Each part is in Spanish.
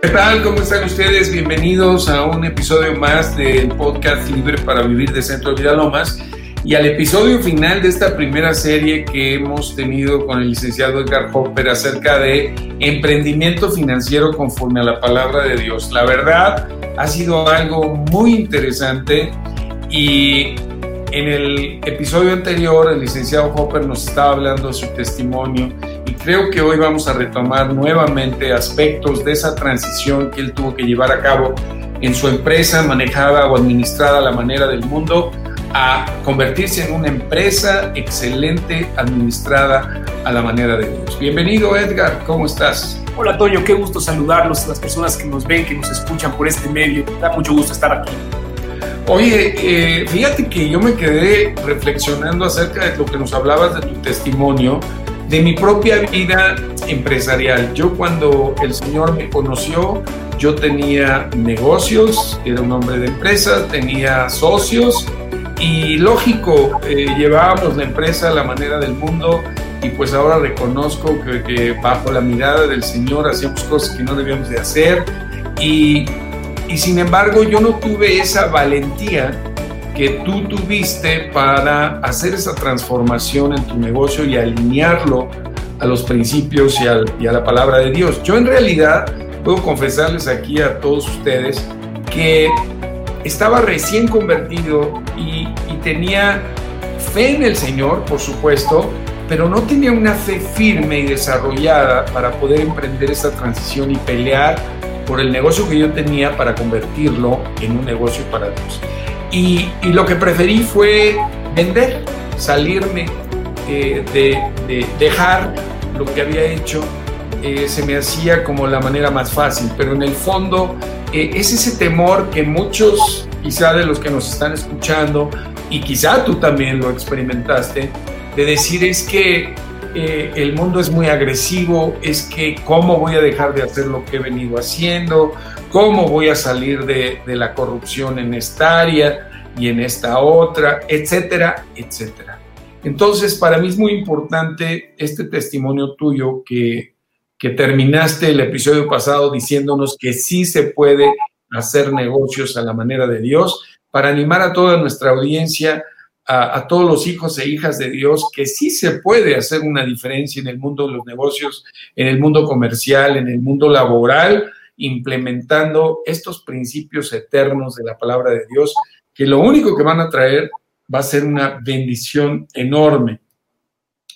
¿Qué tal? ¿Cómo están ustedes? Bienvenidos a un episodio más del podcast Libre para Vivir de Centro de Vidalomas y al episodio final de esta primera serie que hemos tenido con el licenciado Edgar Hopper acerca de emprendimiento financiero conforme a la palabra de Dios. La verdad ha sido algo muy interesante y en el episodio anterior el licenciado Hopper nos estaba hablando de su testimonio y creo que hoy vamos a retomar nuevamente aspectos de esa transición que él tuvo que llevar a cabo en su empresa manejada o administrada a la manera del mundo a convertirse en una empresa excelente administrada a la manera de Dios. Bienvenido Edgar, ¿cómo estás? Hola Toño, qué gusto saludarlos, las personas que nos ven, que nos escuchan por este medio. Da mucho gusto estar aquí. Oye, eh, fíjate que yo me quedé reflexionando acerca de lo que nos hablabas de tu testimonio, de mi propia vida empresarial. Yo cuando el Señor me conoció, yo tenía negocios, era un hombre de empresa, tenía socios y lógico, eh, llevábamos la empresa a la manera del mundo y pues ahora reconozco que, bajo la mirada del Señor hacíamos cosas que no debíamos de hacer y sin embargo yo no tuve esa valentía que tú tuviste para hacer esa transformación en tu negocio y alinearlo a los principios y, a la palabra de Dios. Yo en realidad puedo confesarles aquí a todos ustedes que estaba recién convertido y, y, tenía fe en el Señor, por supuesto, pero no tenía una fe firme y desarrollada para poder emprender esa transición y pelear por el negocio que yo tenía para convertirlo en un negocio para Dios. Y, y lo que preferí fue vender, salirme eh, de, de, dejar lo que había hecho. Eh, se me hacía como la manera más fácil, pero en el fondo eh, es ese temor que muchos, quizá de los que nos están escuchando, y quizá tú también lo experimentaste, de decir es que eh, el mundo es muy agresivo, es que cómo voy a dejar de hacer lo que he venido haciendo, cómo voy a salir de, de la corrupción en esta área y en esta otra, etcétera, etcétera. Entonces, para mí es muy importante este testimonio tuyo que, que terminaste el episodio pasado diciéndonos que sí se puede hacer negocios a la manera de Dios, para animar a toda nuestra audiencia, a, a, todos los hijos e hijas de Dios, que sí se puede hacer una diferencia en el mundo de los negocios, en el mundo comercial, en el mundo laboral, implementando estos principios eternos de la palabra de Dios, que lo único que van a traer va a ser una bendición enorme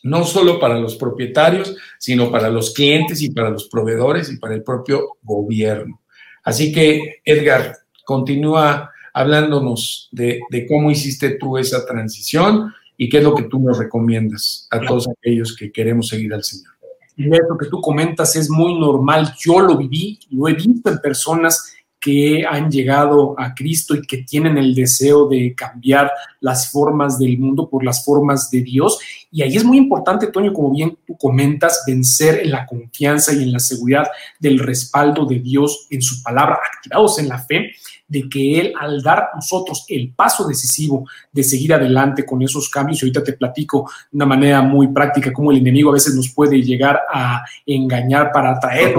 no solo para los propietarios, sino para los clientes y para los proveedores y para el propio gobierno. Así que, Edgar, continúa hablándonos de, de, cómo hiciste tú esa transición y qué es lo que tú nos recomiendas a todos aquellos que queremos seguir al Señor. Y eso que tú comentas es muy normal, yo lo viví, lo he visto en personas que han llegado a Cristo y que tienen el deseo de cambiar las formas del mundo por las formas de Dios. Y ahí es muy importante, Toño, como bien tú comentas, vencer en la confianza y en la seguridad del respaldo de Dios en su palabra, activados en la fe de que Él, al dar nosotros el paso decisivo de seguir adelante con esos cambios, y ahorita te platico de una manera muy práctica cómo el enemigo a veces nos puede llegar a engañar para atraer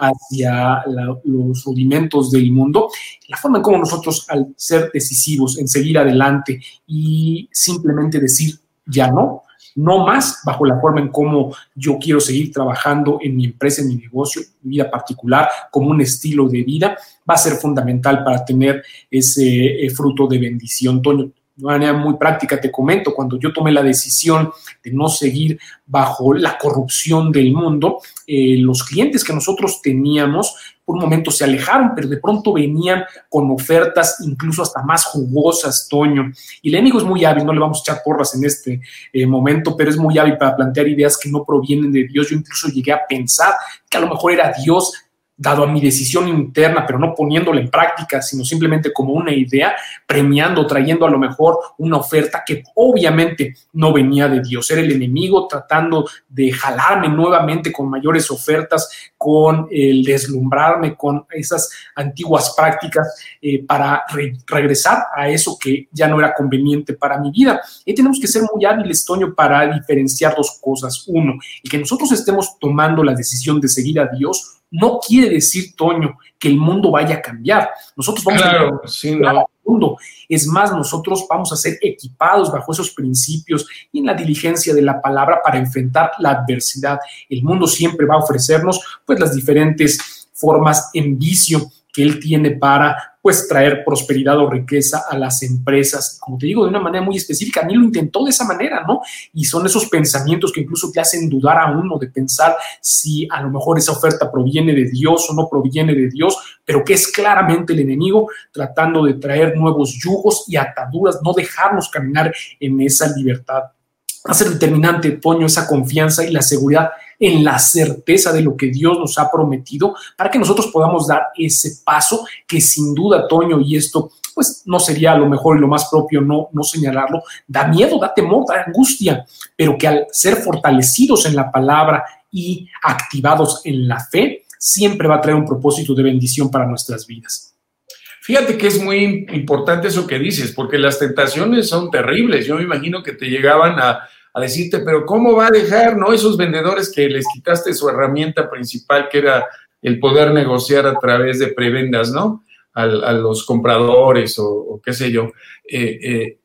hacia la, los rudimentos del mundo, la forma en cómo nosotros, al ser decisivos en seguir adelante y simplemente decir ya no, no más bajo la forma en cómo yo quiero seguir trabajando en mi empresa, en mi negocio, mi vida particular, como un estilo de vida, va a ser fundamental para tener ese eh, fruto de bendición. Toño, de manera muy práctica te comento, cuando yo tomé la decisión de no seguir bajo la corrupción del mundo, eh, los clientes que nosotros teníamos por un momento se alejaron, pero de pronto venían con ofertas incluso hasta más jugosas, Toño. Y el enemigo es muy hábil, no le vamos a echar porras en este eh, momento, pero es muy hábil para plantear ideas que no provienen de Dios. Yo incluso llegué a pensar que a lo mejor era Dios dado a mi decisión interna, pero no poniéndola en práctica, sino simplemente como una idea, premiando, trayendo a lo mejor una oferta que obviamente no venía de Dios. Era el enemigo tratando de jalarme nuevamente con mayores ofertas, con el deslumbrarme con esas antiguas prácticas eh, para re regresar a eso que ya no era conveniente para mi vida. Y tenemos que ser muy hábiles, Toño, para diferenciar dos cosas. Uno, que nosotros estemos tomando la decisión de seguir a Dios no quiere decir, Toño, que el mundo vaya a cambiar. Nosotros vamos claro, a sí, no. mundo. Es más, nosotros vamos a ser equipados bajo esos principios y en la diligencia de la palabra para enfrentar la adversidad. El mundo siempre va a ofrecernos pues las diferentes formas en vicio que él tiene para pues traer prosperidad o riqueza a las empresas, como te digo, de una manera muy específica. A mí lo intentó de esa manera, ¿no? Y son esos pensamientos que incluso te hacen dudar a uno de pensar si a lo mejor esa oferta proviene de Dios o no proviene de Dios, pero que es claramente el enemigo tratando de traer nuevos yugos y ataduras, no dejarnos caminar en esa libertad. Va a ser determinante, Toño, esa confianza y la seguridad en la certeza de lo que Dios nos ha prometido para que nosotros podamos dar ese paso que sin duda, Toño, y esto pues no sería lo mejor y lo más propio no, no señalarlo, da miedo, da temor, da angustia, pero que al ser fortalecidos en la palabra y activados en la fe, siempre va a traer un propósito de bendición para nuestras vidas. Fíjate que es muy importante eso que dices, porque las tentaciones son terribles. Yo me imagino que te llegaban a, a decirte, pero ¿cómo va a dejar, no? Esos vendedores que les quitaste su herramienta principal, que era el poder negociar a través de prebendas, ¿no? A, los compradores o, qué sé yo. Eh, eh,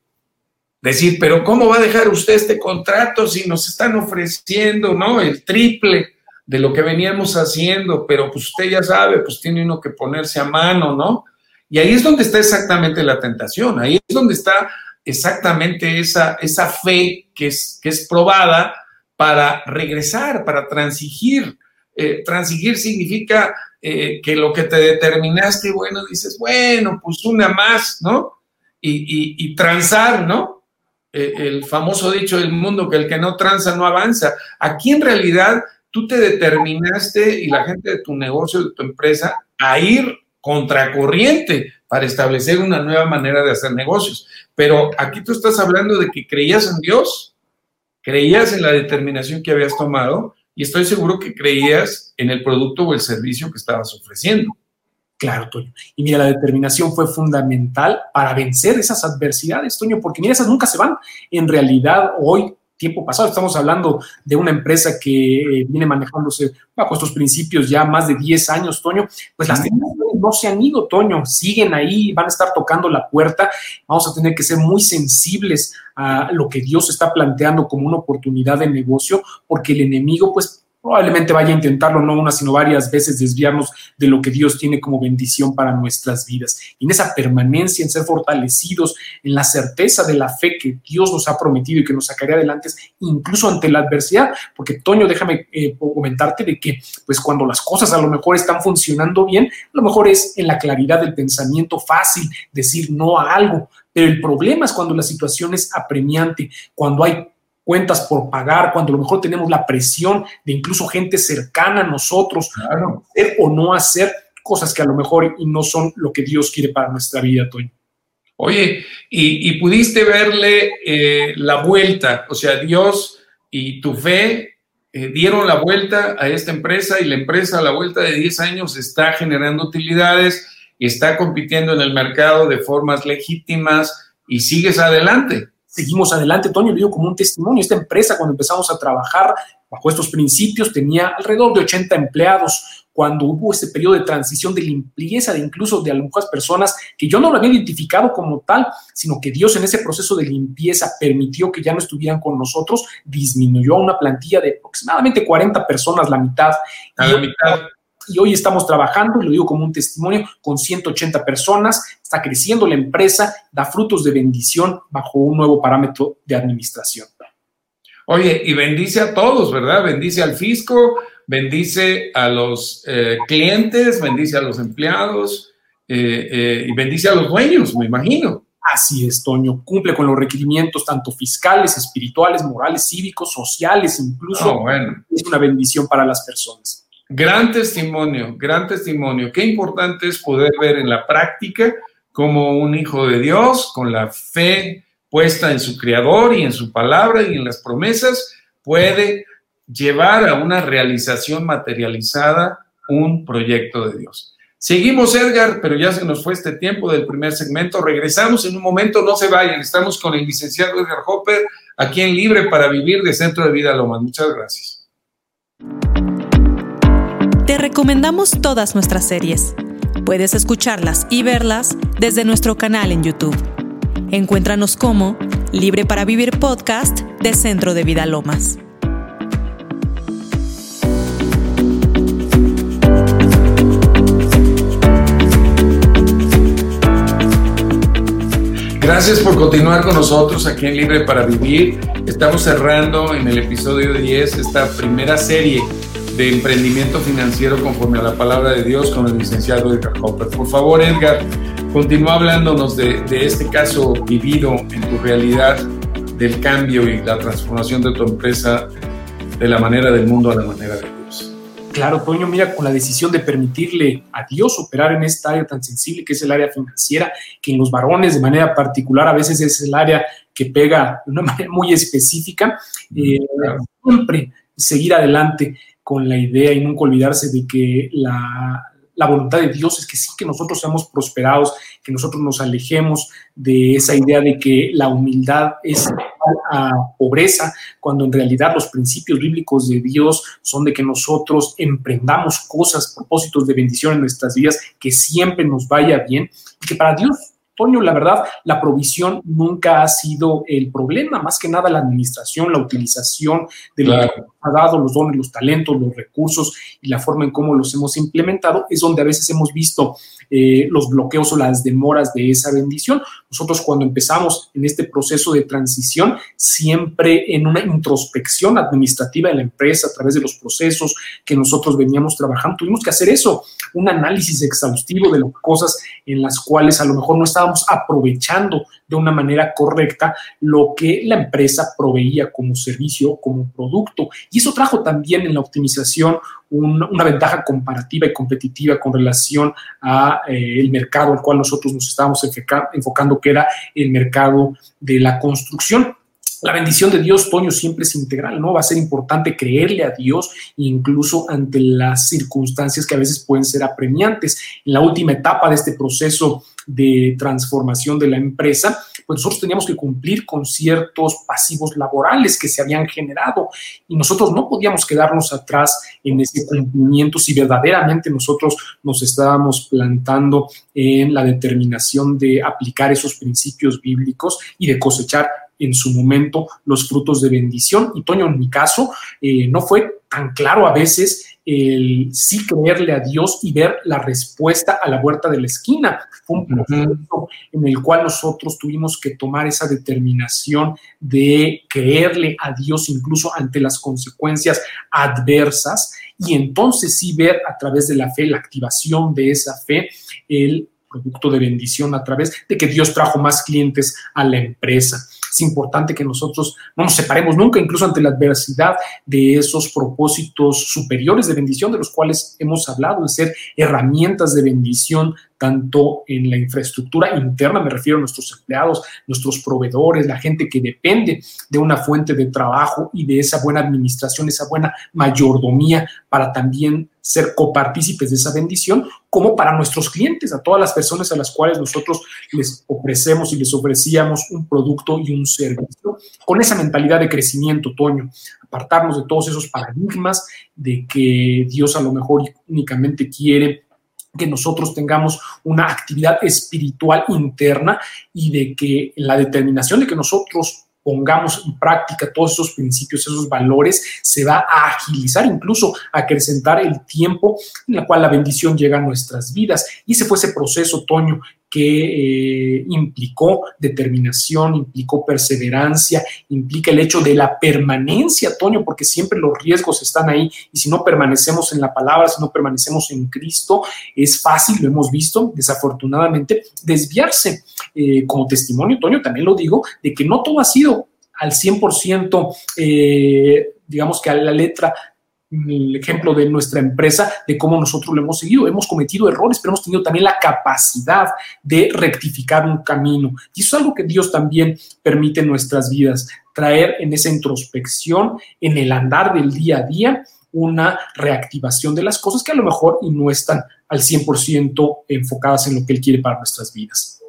decir, pero ¿cómo va a dejar usted este contrato si nos están ofreciendo, ¿no? El triple de lo que veníamos haciendo, pero pues usted ya sabe, pues tiene uno que ponerse a mano, ¿no? Y ahí es donde está exactamente la tentación, ahí es donde está exactamente esa, esa fe que es, que es probada para regresar, para transigir. Eh, transigir significa eh, que lo que te determinaste, bueno, dices, bueno, pues una más, ¿no? Y, y, transar, ¿no? Eh, el famoso dicho del mundo que el que no tranza no avanza. Aquí en realidad tú te determinaste y la gente de tu negocio, de tu empresa, a ir contracorriente para establecer una nueva manera de hacer negocios. Pero aquí tú estás hablando de que creías en Dios, creías en la determinación que habías tomado y estoy seguro que creías en el producto o el servicio que estabas ofreciendo. Claro, Toño. Y mira, la determinación fue fundamental para vencer esas adversidades, Toño, porque mira, esas nunca se van. En realidad, hoy tiempo pasado. Estamos hablando de una empresa que eh, viene manejándose bajo estos principios ya más de 10 años, Toño. Pues las tentaciones no se han ido, Toño, siguen ahí, van a estar tocando la puerta. Vamos a tener que ser muy sensibles a lo que Dios está planteando como una oportunidad de negocio, porque el enemigo, pues probablemente vaya a intentarlo no una, sino varias veces desviarnos de lo que Dios tiene como bendición para nuestras vidas. Y en esa permanencia, en ser fortalecidos, en la certeza de la fe que Dios nos ha prometido y que nos sacaría adelante, incluso ante la adversidad, porque Toño, déjame eh, comentarte de que, pues cuando las cosas a lo mejor están funcionando bien, a lo mejor es en la claridad del pensamiento fácil decir no a algo, pero el problema es cuando la situación es apremiante, cuando hay cuentas por pagar, cuando a lo mejor tenemos la presión de incluso gente cercana a nosotros, hacer o no hacer cosas que a lo mejor y no son lo que Dios quiere para nuestra vida, Toño. Oye, y, pudiste verle eh, la vuelta, o sea, Dios y tu fe eh, dieron la vuelta a esta empresa y la empresa a la vuelta de 10 años está generando utilidades y está compitiendo en el mercado de formas legítimas y sigues adelante seguimos adelante. Toño, le digo como un testimonio, esta empresa cuando empezamos a trabajar bajo estos principios tenía alrededor de 80 empleados. Cuando hubo ese periodo de transición de limpieza de incluso de algunas personas que yo no lo había identificado como tal, sino que Dios en ese proceso de limpieza permitió que ya no estuvieran con nosotros, disminuyó a una plantilla de aproximadamente 40 personas, la mitad. la mitad y hoy estamos trabajando, y lo digo como un testimonio, con 180 personas, está creciendo la empresa, da frutos de bendición bajo un nuevo parámetro de administración. Oye, y bendice a todos, ¿verdad? Bendice al fisco, bendice a los eh, clientes, bendice a los empleados eh, eh, y bendice a los dueños, me imagino. Así es, Toño. Cumple con los requerimientos tanto fiscales, espirituales, morales, cívicos, sociales, incluso. Oh, bueno. Es una bendición para las personas. Gran testimonio, gran testimonio. Qué importante es poder ver en la práctica como un hijo de Dios, con la fe puesta en su creador y en su palabra y en las promesas, puede llevar a una realización materializada un proyecto de Dios. Seguimos, Edgar, pero ya se nos fue este tiempo del primer segmento. Regresamos en un momento, no se vayan. Estamos con el licenciado Edgar Hopper, aquí en Libre para Vivir de Centro de Vida Loma. Muchas gracias. Te recomendamos todas nuestras series. Puedes escucharlas y verlas desde nuestro canal en YouTube. Encuéntranos como Libre para Vivir Podcast de Centro de Vida Lomas. Gracias por continuar con nosotros aquí en Libre para Vivir. Estamos cerrando en el episodio 10 esta primera serie de emprendimiento financiero conforme a la palabra de Dios con el licenciado Edgar Hopper. Por favor, Edgar, continúa hablándonos de, de este caso vivido en tu realidad del cambio y la transformación de tu empresa de la manera del mundo a la manera de Claro, Toño, mira, con la decisión de permitirle a Dios operar en esta área tan sensible que es el área financiera, que en los varones de manera particular a veces es el área que pega de una manera muy específica, eh, siempre seguir adelante con la idea y nunca olvidarse de que la, la voluntad de Dios es que sí que nosotros seamos prosperados, que nosotros nos alejemos de esa idea de que la humildad es pobreza, cuando en realidad los principios bíblicos de Dios son de que nosotros emprendamos cosas, propósitos de bendición en nuestras vidas, que siempre nos vaya bien y que para Dios Toño, la verdad, la provisión nunca ha sido el problema, más que nada la administración, la utilización de lo que ha dado, los dones, los talentos, los recursos y la forma en cómo los hemos implementado, es donde a veces hemos visto eh, los bloqueos o las demoras de esa bendición. Nosotros cuando empezamos en este proceso de transición, siempre en una introspección administrativa de la empresa a través de los procesos que nosotros veníamos trabajando, tuvimos que hacer eso, un análisis exhaustivo de las cosas en las cuales a lo mejor no estábamos aprovechando de una manera correcta lo que la empresa proveía como servicio, como producto. Y eso trajo también en la optimización una ventaja comparativa y competitiva con relación a eh, el mercado al cual nosotros nos estábamos enfocando, que era el mercado de la construcción. La bendición de Dios, Toño, siempre es integral, ¿no? Va a ser importante creerle a Dios incluso ante las circunstancias que a veces pueden ser apremiantes. En la última etapa de este proceso de transformación de la empresa, pues nosotros teníamos que cumplir con ciertos pasivos laborales que se habían generado y nosotros no podíamos quedarnos atrás en ese cumplimiento si verdaderamente nosotros nos estábamos plantando en la determinación de aplicar esos principios bíblicos y de cosechar en su momento los frutos de bendición. Y Toño, en mi caso, eh, no fue tan claro a veces el sí creerle a Dios y ver la respuesta a la vuelta de la esquina. Fue un proceso en el cual nosotros tuvimos que tomar esa determinación de creerle a Dios incluso ante las consecuencias adversas y entonces sí ver a través de la fe, la activación de esa fe, el producto de bendición a través de que Dios trajo más clientes a la empresa. Es importante que nosotros no nos separemos nunca, incluso ante la adversidad de esos propósitos superiores de bendición de los cuales hemos hablado, de ser herramientas de bendición tanto en la infraestructura interna, me refiero a nuestros empleados, nuestros proveedores, la gente que depende de una fuente de trabajo y de esa buena administración, esa buena mayordomía para también ser copartícipes de esa bendición, como para nuestros clientes, a todas las personas a las cuales nosotros les ofrecemos y les ofrecíamos un producto y un servicio, con esa mentalidad de crecimiento, Toño, apartarnos de todos esos paradigmas de que Dios a lo mejor únicamente quiere que nosotros tengamos una actividad espiritual interna y de que la determinación de que nosotros pongamos en práctica todos esos principios, esos valores, se va a agilizar, incluso a acrecentar el tiempo en el cual la bendición llega a nuestras vidas. Y ese fue ese proceso, Toño, que eh, implicó determinación, implicó perseverancia, implica el hecho de la permanencia, Toño, porque siempre los riesgos están ahí y si no permanecemos en la palabra, si no permanecemos en Cristo, es fácil, lo hemos visto, desafortunadamente, desviarse. Eh, como testimonio, Toño, también lo digo, de que no todo ha sido al 100%, eh, digamos que a la letra el ejemplo de nuestra empresa, de cómo nosotros lo hemos seguido. Hemos cometido errores, pero hemos tenido también la capacidad de rectificar un camino. Y eso es algo que Dios también permite en nuestras vidas, traer en esa introspección, en el andar del día a día, una reactivación de las cosas que a lo mejor no están al 100% enfocadas en lo que Él quiere para nuestras vidas.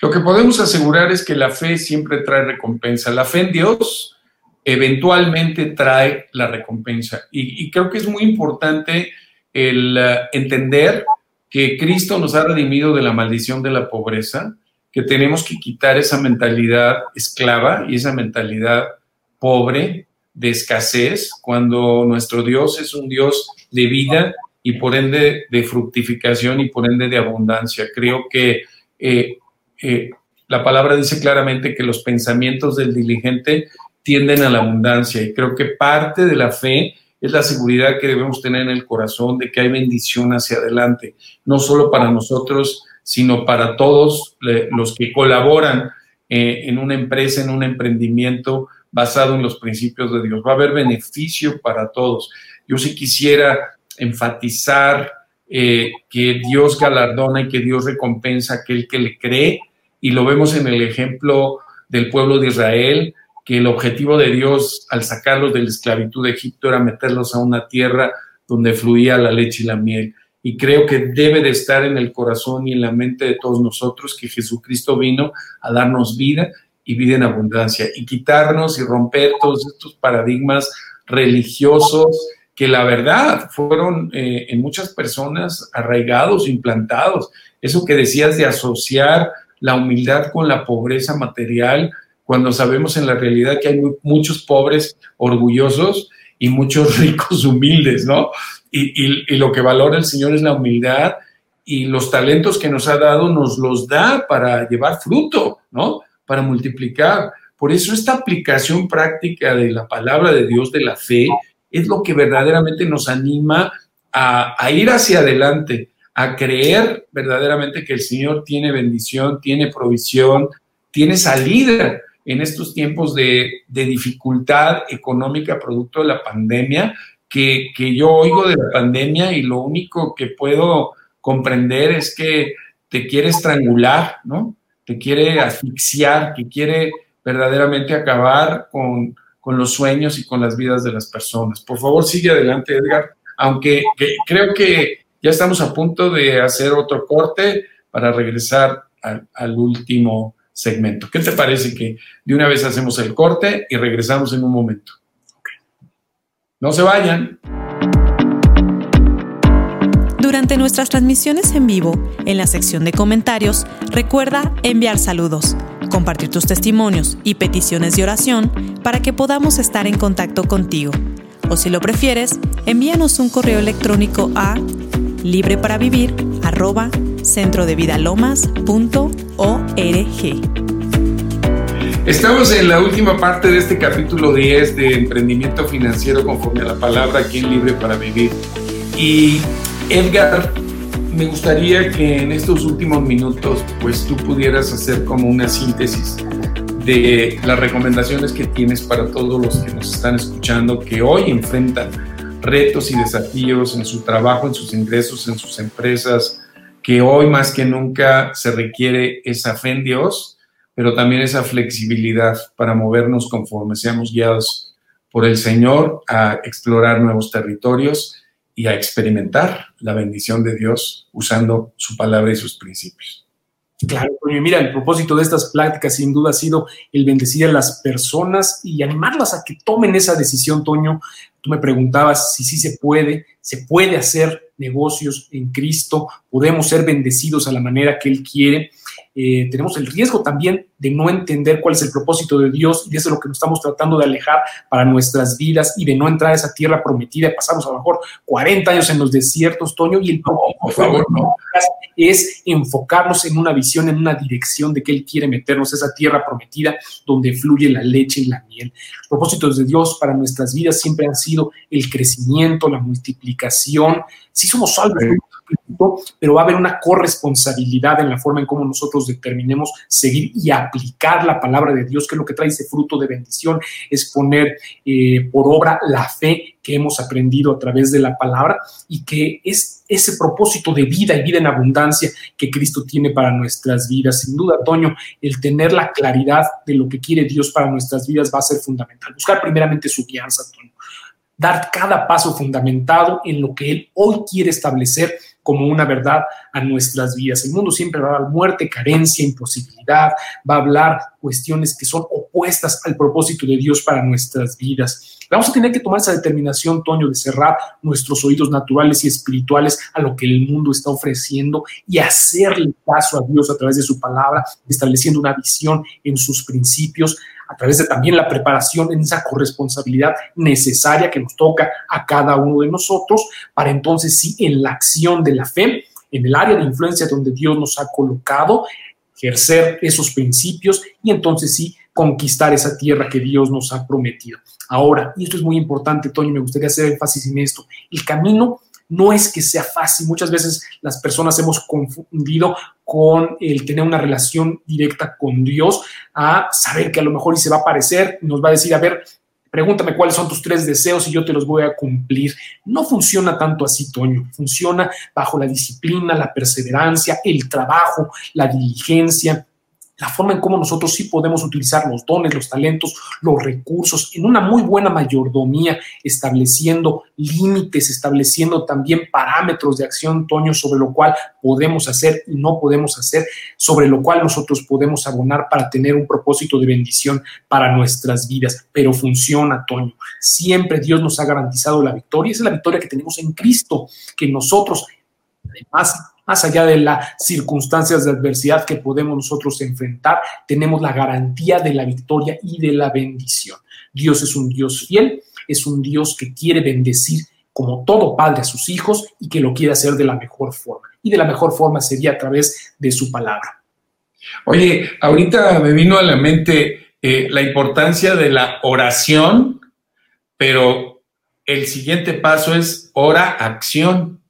Lo que podemos asegurar es que la fe siempre trae recompensa. La fe en Dios eventualmente trae la recompensa. Y, creo que es muy importante el eh, entender que Cristo nos ha redimido de la maldición de la pobreza, que tenemos que quitar esa mentalidad esclava y esa mentalidad pobre de escasez, cuando nuestro Dios es un Dios de vida y por ende de fructificación y por ende de abundancia. Creo que eh, eh, la palabra dice claramente que los pensamientos del diligente tienden a la abundancia y creo que parte de la fe es la seguridad que debemos tener en el corazón de que hay bendición hacia adelante, no solo para nosotros, sino para todos los que colaboran eh, en una empresa, en un emprendimiento basado en los principios de Dios. Va a haber beneficio para todos. Yo sí quisiera enfatizar eh, que Dios galardona y que Dios recompensa a aquel que le cree, y lo vemos en el ejemplo del pueblo de Israel, que el objetivo de Dios al sacarlos de la esclavitud de Egipto era meterlos a una tierra donde fluía la leche y la miel. Y creo que debe de estar en el corazón y en la mente de todos nosotros que Jesucristo vino a darnos vida y vida en abundancia y quitarnos y romper todos estos paradigmas religiosos que la verdad fueron eh, en muchas personas arraigados, implantados. Eso que decías de asociar la humildad con la pobreza material, cuando sabemos en la realidad que hay muchos pobres orgullosos y muchos ricos humildes, ¿no? Y, lo que valora el Señor es la humildad y los talentos que nos ha dado nos los da para llevar fruto, ¿no? Para multiplicar. Por eso esta aplicación práctica de la palabra de Dios, de la fe, es lo que verdaderamente nos anima a, a ir hacia adelante, a creer verdaderamente que el Señor tiene bendición, tiene provisión, tiene salida en estos tiempos de, dificultad económica producto de la pandemia, que, yo oigo de la pandemia y lo único que puedo comprender es que te quiere estrangular, ¿no? Te quiere asfixiar, que quiere verdaderamente acabar con, los sueños y con las vidas de las personas. Por favor, sigue adelante, Edgar, aunque creo que ya estamos a punto de hacer otro corte para regresar al, al último segmento. ¿Qué te parece que de una vez hacemos el corte y regresamos en un momento? No se vayan. Durante nuestras transmisiones en vivo, en la sección de comentarios, recuerda enviar saludos, compartir tus testimonios y peticiones de oración para que podamos estar en contacto contigo. O si lo prefieres, envíanos un correo electrónico a libreparavivir centrodevidalomas.org. Estamos en la última parte de este capítulo 10 de emprendimiento financiero conforme a la palabra aquí en Libre para Vivir. Y Edgar, me gustaría que en estos últimos minutos pues tú pudieras hacer como una síntesis de las recomendaciones que tienes para todos los que nos están escuchando que hoy enfrentan retos y desafíos en su trabajo, en sus ingresos, en sus empresas, que hoy más que nunca se requiere esa fe en Dios, pero también esa flexibilidad para movernos conforme seamos guiados por el Señor a explorar nuevos territorios y a experimentar la bendición de Dios usando su palabra y sus principios. Claro, mira, el propósito de estas pláticas sin duda ha sido el bendecir a las personas y animarlas a que tomen esa decisión, Toño. Tú me preguntabas si sí se puede, se puede hacer negocios en Cristo, podemos ser bendecidos a la manera que Él quiere. Eh, tenemos el riesgo también de no entender cuál es el propósito de Dios y eso es lo que nos estamos tratando de alejar para nuestras vidas y de no entrar a esa tierra prometida. Pasamos a lo mejor 40 años en los desiertos, Toño, y el propósito por favor, no. es enfocarnos en una visión, en una dirección de que Él quiere meternos a esa tierra prometida donde fluye la leche y la miel. Los propósitos de Dios para nuestras vidas siempre han sido el crecimiento, la multiplicación. Si somos salvos, pero va a haber una corresponsabilidad en la forma en cómo nosotros determinemos seguir y aplicar la palabra de Dios, que es lo que trae ese fruto de bendición, es poner eh, por obra la fe que hemos aprendido a través de la palabra y que es ese propósito de vida y vida en abundancia que Cristo tiene para nuestras vidas. Sin duda, Toño, el tener la claridad de lo que quiere Dios para nuestras vidas va a ser fundamental. Buscar primeramente su guianza, Toño dar cada paso fundamentado en lo que Él hoy quiere establecer como una verdad a nuestras vidas. El mundo siempre va a hablar muerte, carencia, imposibilidad, va a hablar cuestiones que son opuestas al propósito de Dios para nuestras vidas. Vamos a tener que tomar esa determinación, Toño, de cerrar nuestros oídos naturales y espirituales a lo que el mundo está ofreciendo y hacerle caso a Dios a través de su palabra, estableciendo una visión en sus principios, a través de también la preparación en esa corresponsabilidad necesaria que nos toca a cada uno de nosotros, para entonces sí, en la acción de la fe, en el área de influencia donde Dios nos ha colocado, ejercer esos principios y entonces sí conquistar esa tierra que Dios nos ha prometido. Ahora, y esto es muy importante, Toño, me gustaría hacer énfasis en esto, el camino no es que sea fácil. Muchas veces las personas hemos confundido con el tener una relación directa con Dios a saber que a lo mejor y se va a aparecer, nos va a decir, a ver, pregúntame cuáles son tus tres deseos y yo te los voy a cumplir. No funciona tanto así, Toño. Funciona bajo la disciplina, la perseverancia, el trabajo, la diligencia, la forma en cómo nosotros sí podemos utilizar los dones, los talentos, los recursos en una muy buena mayordomía, estableciendo límites, estableciendo también parámetros de acción, Toño, sobre lo cual podemos hacer y no podemos hacer, sobre lo cual nosotros podemos abonar para tener un propósito de bendición para nuestras vidas. Pero funciona, Toño. Siempre Dios nos ha garantizado la victoria. Esa es la victoria que tenemos en Cristo, que nosotros, además, más allá de las circunstancias de adversidad que podemos nosotros enfrentar, tenemos la garantía de la victoria y de la bendición. Dios es un Dios fiel, es un Dios que quiere bendecir como todo padre a sus hijos y que lo quiere hacer de la mejor forma. Y de la mejor forma sería a través de su palabra. Oye, ahorita me vino a la mente eh, la importancia de la oración, pero el siguiente paso es ora acción.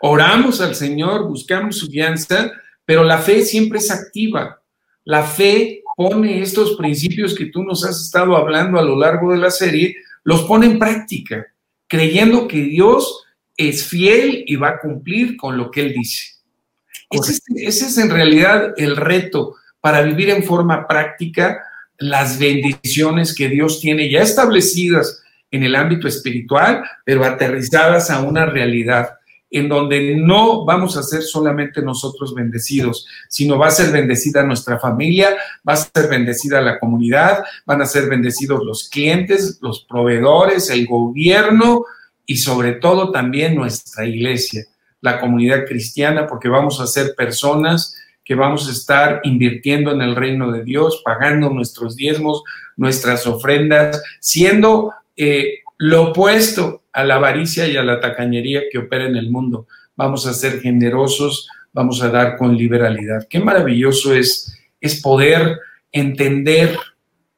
Oramos al Señor, buscamos su guianza, pero la fe siempre es activa. La fe pone estos principios que tú nos has estado hablando a lo largo de la serie, los pone en práctica, creyendo que Dios es fiel y va a cumplir con lo que Él dice. Ese ese es, en realidad el reto para vivir en forma práctica las bendiciones que Dios tiene ya establecidas en el ámbito espiritual, pero aterrizadas a una realidad en donde no vamos a ser solamente nosotros bendecidos, sino va a ser bendecida nuestra familia, va a ser bendecida la comunidad, van a ser bendecidos los clientes, los proveedores, el gobierno y sobre todo también nuestra iglesia, la comunidad cristiana, porque vamos a ser personas que vamos a estar invirtiendo en el reino de Dios, pagando nuestros diezmos, nuestras ofrendas, siendo eh, lo opuesto a la avaricia y a la tacañería que opera en el mundo. Vamos a ser generosos, vamos a dar con liberalidad. Qué maravilloso es, es poder entender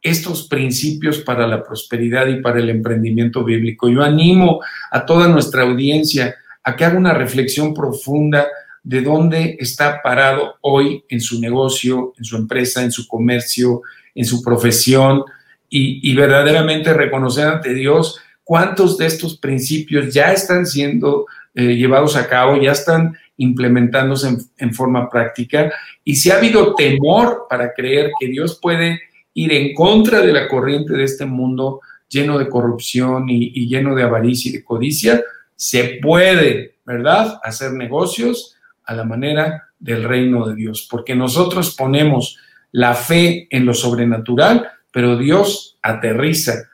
estos principios para la prosperidad y para el emprendimiento bíblico. Yo animo a toda nuestra audiencia a que haga una reflexión profunda de dónde está parado hoy en su negocio, en su empresa, en su comercio, en su profesión y, y verdaderamente reconocer ante Dios cuántos de estos principios ya están siendo eh, llevados a cabo, ya están implementándose en, forma práctica y si ha habido temor para creer que Dios puede ir en contra de la corriente de este mundo lleno de corrupción y, lleno de avaricia y de codicia, se puede, ¿verdad?, hacer negocios a la manera del reino de Dios, porque nosotros ponemos la fe en lo sobrenatural, pero Dios aterriza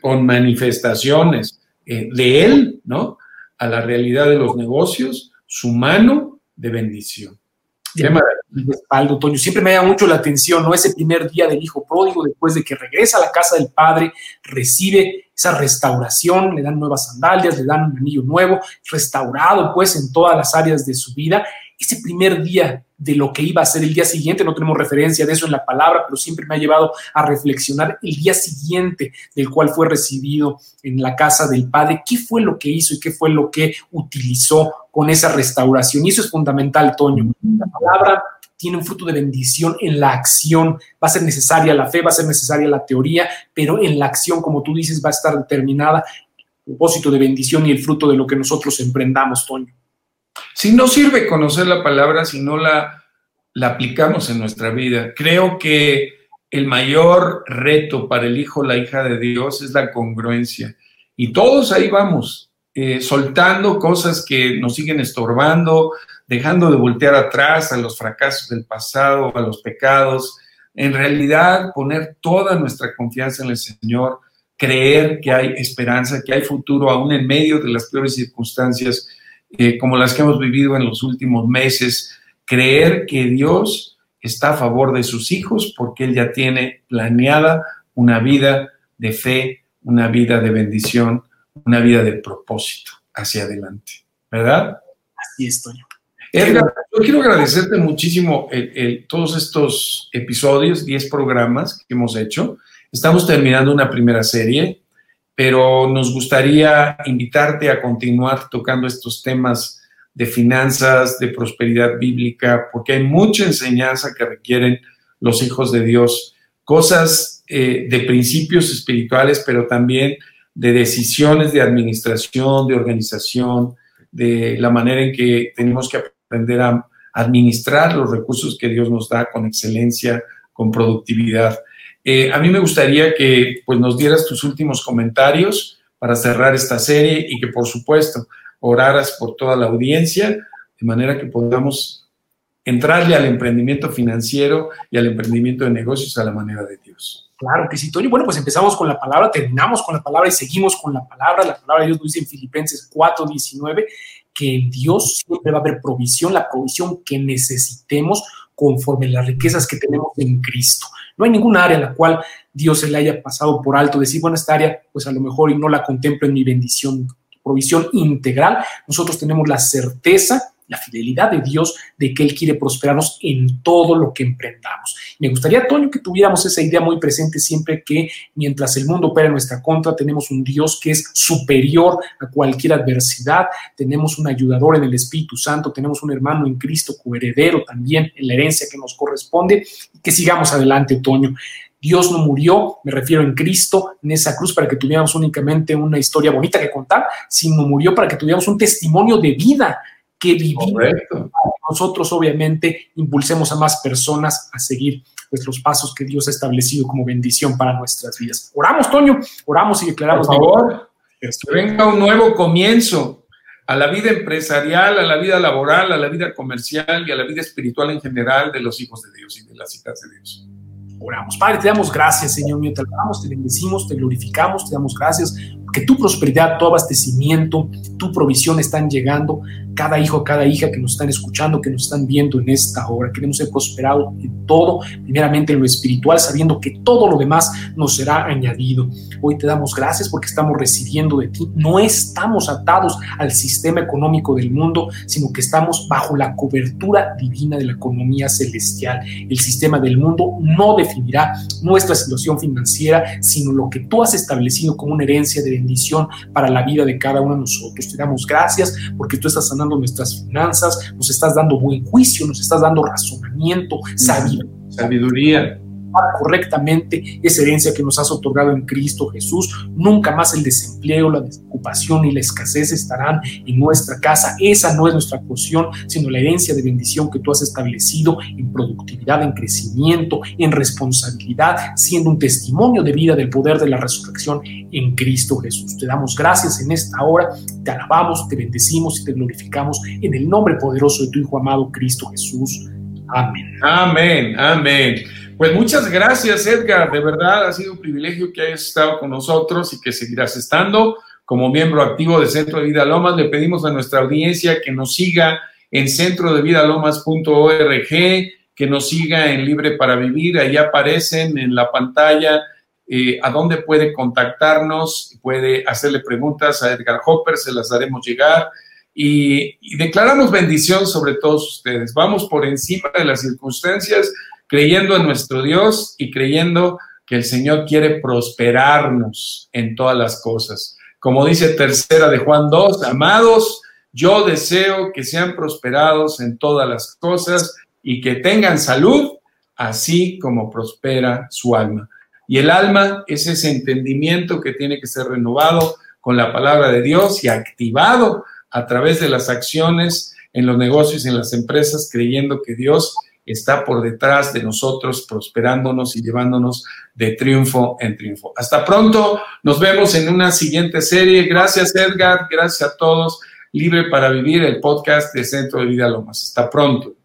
con manifestaciones eh, de Él, ¿no? A la realidad de los negocios, su mano de bendición. Qué Respaldo, Toño. Siempre me da mucho la atención, ¿no? Ese primer día del hijo pródigo, después de que regresa a la casa del padre, recibe esa restauración, le dan nuevas sandalias, le dan un anillo nuevo, restaurado pues en todas las áreas de su vida ese primer día de lo que iba a ser el día siguiente, no tenemos referencia de eso en la palabra, pero siempre me ha llevado a reflexionar el día siguiente del cual fue recibido en la casa del Padre, qué fue lo que hizo y qué fue lo que utilizó con esa restauración. Y eso es fundamental, Toño. La palabra tiene un fruto de bendición en la acción. Va a ser necesaria la fe, va a ser necesaria la teoría, pero en la acción, como tú dices, va a estar determinada el propósito de bendición y el fruto de lo que nosotros emprendamos, Toño. Si no sirve conocer la palabra si no la, aplicamos en nuestra vida. Creo que el mayor reto para el hijo o la hija de Dios es la congruencia. Y todos ahí vamos, eh, soltando cosas que nos siguen estorbando, dejando de voltear atrás a los fracasos del pasado, a los pecados. En realidad, poner toda nuestra confianza en el Señor, creer que hay esperanza, que hay futuro aún en medio de las peores circunstancias eh, como las que hemos vivido en los últimos meses, creer que Dios está a favor de sus hijos porque Él ya tiene planeada una vida de fe, una vida de bendición, una vida de propósito hacia adelante, ¿verdad? Así estoy. Edgar, yo quiero agradecerte muchísimo todos estos episodios, 10 programas que hemos hecho. Estamos terminando una primera serie, pero nos gustaría invitarte a continuar tocando estos temas de finanzas, de prosperidad bíblica, porque hay mucha enseñanza que requieren los hijos de Dios, cosas eh, de principios espirituales, pero también de decisiones de administración, de organización, de la manera en que tenemos que aprender a administrar los recursos que Dios nos da con excelencia, con productividad. Eh, a mí me gustaría que pues, nos dieras tus últimos comentarios para cerrar esta serie y que por supuesto oraras por toda la audiencia, de manera que podamos entrarle al emprendimiento financiero y al emprendimiento de negocios a la manera de Dios. Claro que sí, Toño. Bueno, pues empezamos con la palabra, terminamos con la palabra y seguimos con la palabra. La palabra de Dios dice en Filipenses 4, 19 que Dios siempre va a haber provisión, la provisión que necesitemos conforme las riquezas que tenemos en Cristo. No hay ninguna área en la cual Dios se le haya pasado por alto, decir, bueno, esta área, pues a lo mejor y no la contemplo en mi bendición, provisión integral. Nosotros tenemos la certeza la fidelidad de Dios de que Él quiere prosperarnos en todo lo que emprendamos. Me gustaría, Toño, que tuviéramos esa idea muy presente siempre que mientras el mundo opera en nuestra contra, tenemos un Dios que es superior a cualquier adversidad, tenemos un ayudador en el Espíritu Santo, tenemos un hermano en Cristo, coheredero también en la herencia que nos corresponde, que sigamos adelante, Toño. Dios no murió, me refiero en Cristo, en esa cruz para que tuviéramos únicamente una historia bonita que contar, sino murió para que tuviéramos un testimonio de vida que vivimos. Nosotros obviamente impulsemos a más personas a seguir pues, los pasos que Dios ha establecido como bendición para nuestras vidas. Oramos, Toño, oramos y declaramos. Por favor, que venga un nuevo comienzo a la vida empresarial, a la vida laboral, a la vida comercial y a la vida espiritual en general de los hijos de Dios y de las hijas de Dios. Oramos. Padre, te damos gracias, Señor mío, te alabamos, te bendecimos, te glorificamos, te damos gracias que tu prosperidad, tu abastecimiento, tu provisión están llegando. Cada hijo, cada hija que nos están escuchando, que nos están viendo en esta hora. Queremos ser prosperados en todo, primeramente en lo espiritual, sabiendo que todo lo demás nos será añadido. Hoy te damos gracias porque estamos recibiendo de ti. No estamos atados al sistema económico del mundo, sino que estamos bajo la cobertura divina de la economía celestial. El sistema del mundo no definirá nuestra situación financiera, sino lo que tú has establecido como una herencia de bendición para la vida de cada uno de nosotros. Te damos gracias porque tú estás sanando nuestras finanzas, nos estás dando buen juicio, nos estás dando razonamiento, sabiduría. Sabiduría correctamente esa herencia que nos has otorgado en Cristo Jesús. Nunca más el desempleo, la desocupación y la escasez estarán en nuestra casa. Esa no es nuestra porción, sino la herencia de bendición que tú has establecido en productividad, en crecimiento, en responsabilidad, siendo un testimonio de vida del poder de la resurrección en Cristo Jesús. Te damos gracias en esta hora, te alabamos, te bendecimos y te glorificamos en el nombre poderoso de tu Hijo amado Cristo Jesús. Amén. Amén, amén. Pues muchas gracias, Edgar. De verdad ha sido un privilegio que hayas estado con nosotros y que seguirás estando como miembro activo de Centro de Vida Lomas. Le pedimos a nuestra audiencia que nos siga en centrodevidalomas.org, que nos siga en Libre para Vivir. Ahí aparecen en la pantalla eh, a dónde puede contactarnos, puede hacerle preguntas a Edgar Hopper, se las daremos llegar. Y, y declaramos bendición sobre todos ustedes. Vamos por encima de las circunstancias creyendo en nuestro Dios y creyendo que el Señor quiere prosperarnos en todas las cosas. Como dice tercera de Juan 2, amados, yo deseo que sean prosperados en todas las cosas y que tengan salud, así como prospera su alma. Y el alma es ese entendimiento que tiene que ser renovado con la palabra de Dios y activado a través de las acciones en los negocios en las empresas, creyendo que Dios está por detrás de nosotros, prosperándonos y llevándonos de triunfo en triunfo. Hasta pronto, nos vemos en una siguiente serie. Gracias Edgar, gracias a todos. Libre para Vivir, el podcast de Centro de Vida Lomas. Hasta pronto.